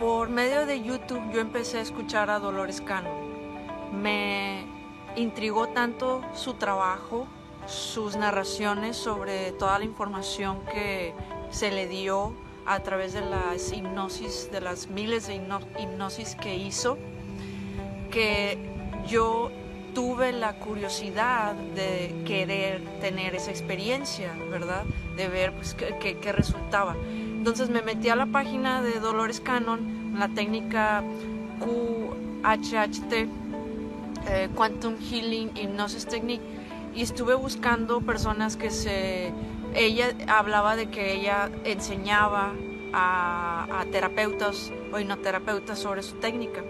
por medio de YouTube yo empecé a escuchar a Dolores Cano. Me intrigó tanto su trabajo, sus narraciones sobre toda la información que se le dio a través de las hipnosis, de las miles de hipnosis que hizo, que yo tuve la curiosidad de querer tener esa experiencia, ¿verdad? De ver pues, qué, resultaba. Entonces me metí a la página de Dolores Cannon, la técnica QHHT, eh, Quantum Healing Hypnosis Technique, y estuve buscando personas que se... Ella hablaba de que ella enseñaba a, terapeutas o hipnoterapeutas sobre su técnica.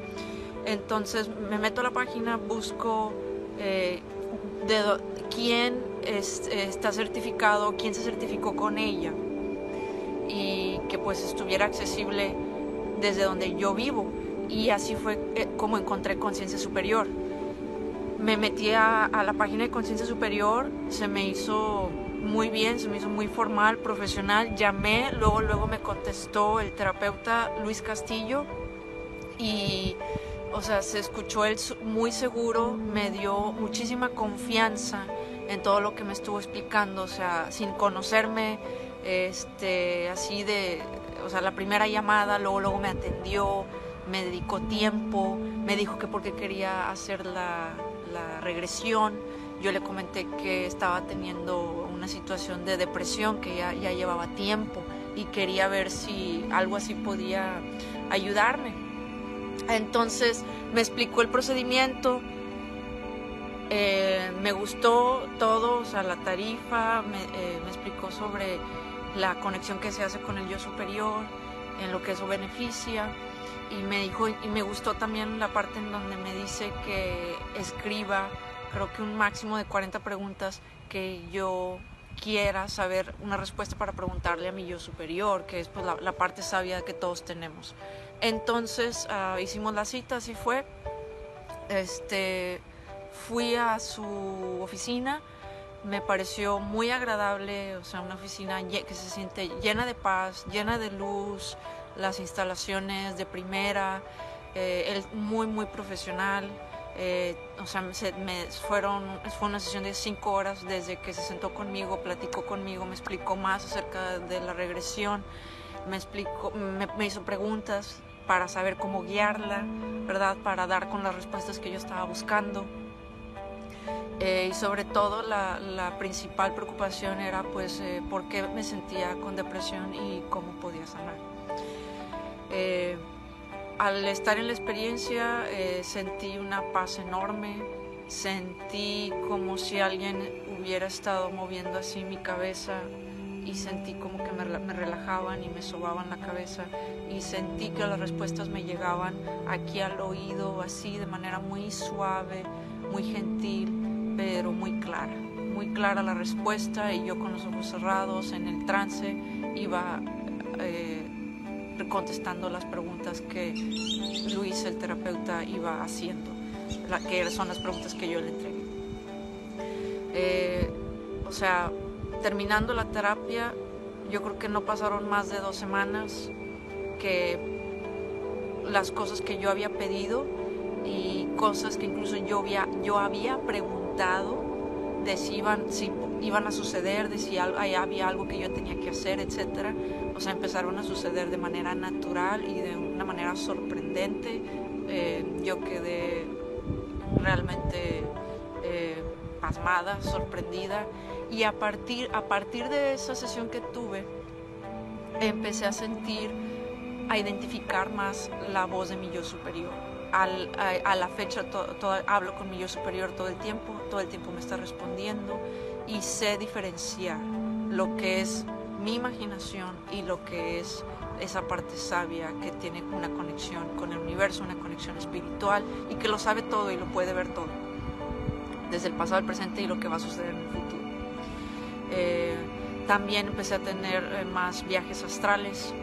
Entonces me meto a la página, busco eh, de quién está certificado, quién se certificó con ella y que pues estuviera accesible desde donde yo vivo. Y así fue eh, como encontré conciencia superior. Me metí a, la página de conciencia superior, se me hizo muy bien, se me hizo muy formal, profesional. Llamé, luego, luego me contestó el terapeuta Luis Castillo y o sea, se escuchó él muy seguro, me dio muchísima confianza en todo lo que me estuvo explicando, o sea, sin conocerme, este, así de, o sea, la primera llamada, luego, luego me atendió, me dedicó tiempo, me dijo que porque quería hacer la, regresión, yo le comenté que estaba teniendo una situación de depresión que ya, ya llevaba tiempo y quería ver si algo así podía ayudarme. Entonces me explicó el procedimiento, eh, me gustó todo, o sea, la tarifa, eh, me, explicó sobre la conexión que se hace con el yo superior, en lo que eso beneficia, y me dijo, y me gustó también la parte en donde me dice que escriba, creo que un máximo de 40 preguntas que yo quiera saber una respuesta para preguntarle a mi yo superior, que es pues, la, la parte sabia que todos tenemos. Entonces ah, hicimos la cita, así fue. Este, fui a su oficina, me pareció muy agradable, o sea, una oficina que se siente llena de paz, llena de luz, las instalaciones de primera, eh, muy, muy profesional. Eh, o sea, me fueron, fue una sesión de cinco horas desde que se sentó conmigo, platicó conmigo, me explicó más acerca de la regresión, me, explicó, me hizo preguntas para saber cómo guiarla, ¿verdad? Para dar con las respuestas que yo estaba buscando. Eh, y sobre todo la, principal preocupación era pues eh, por qué me sentía con depresión y cómo podía sanar. Eh, al estar en la experiencia sentí una paz enorme, sentí como si alguien hubiera estado moviendo así mi cabeza y sentí como que me, relajaban y me sobaban la cabeza y sentí que las respuestas me llegaban aquí al oído así de manera muy suave, muy gentil, pero muy clara. Muy clara la respuesta y yo con los ojos cerrados en el trance iba eh, contestando las preguntas que Luis, el terapeuta, iba haciendo, la, que son las preguntas que yo le entregué. Eh, o sea, terminando la terapia, yo creo que no pasaron más de dos semanas que las cosas que yo había pedido y cosas que incluso yo había, yo había preguntado de si iban, si iban a suceder, de si había algo que yo tenía que hacer, etc. O sea, empezaron a suceder de manera natural y de una manera sorprendente. Eh, yo quedé realmente eh, pasmada, sorprendida y a partir, a partir de esa sesión que tuve, empecé a sentir, a identificar más la voz de mi yo superior. Al, a, la fecha hablo con mi yo superior todo el tiempo, todo el tiempo me está respondiendo y sé diferenciar lo que es mi imaginación y lo que es esa parte sabia que tiene una conexión con el universo, una conexión espiritual y que lo sabe todo y lo puede ver todo, desde el pasado, el presente y lo que va a suceder en el futuro. Eh, también empecé a tener eh, más viajes astrales,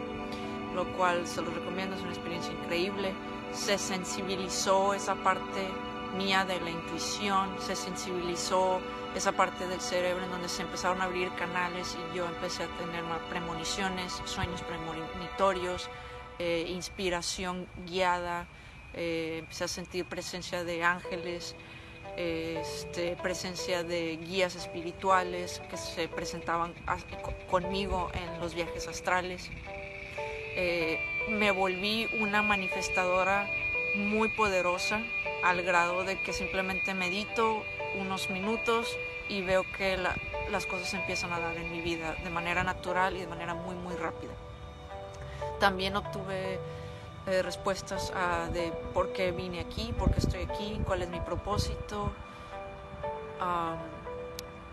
lo cual se los recomiendo, es una experiencia increíble. Se sensibilizó esa parte mía de la intuición, se sensibilizó esa parte del cerebro en donde se empezaron a abrir canales y yo empecé a tener más premoniciones, sueños premonitorios, eh, inspiración guiada, eh, empecé a sentir presencia de ángeles, este, presencia de guías espirituales que se presentaban conmigo en los viajes astrales. Eh, me volví una manifestadora muy poderosa al grado de que simplemente medito unos minutos y veo que las cosas empiezan a dar en mi vida de manera natural y de manera muy muy rápida. También obtuve eh, respuestas a, de por qué vine aquí, por qué estoy aquí, cuál es mi propósito,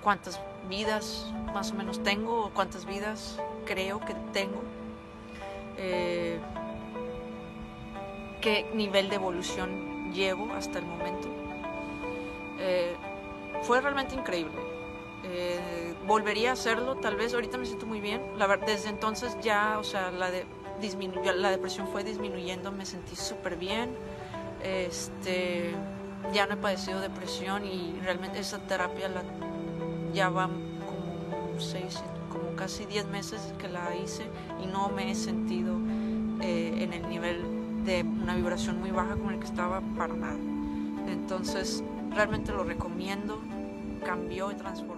cuántas vidas más o menos tengo, o cuántas vidas creo que tengo, eh, qué nivel de evolución llevo hasta el momento. Eh, fue realmente increíble. volvería a hacerlo, tal vez ahorita me siento muy bien. Desde entonces ya, o sea, la depresión fue disminuyendo, me sentí súper bien. Este, ya no he padecido depresión y realmente esa terapia la, ya va como seis, como casi 10 meses que la hice y no me he sentido eh, en el nivel de una vibración muy baja con el que estaba para nada. Entonces, realmente lo recomiendo, cambió y transformó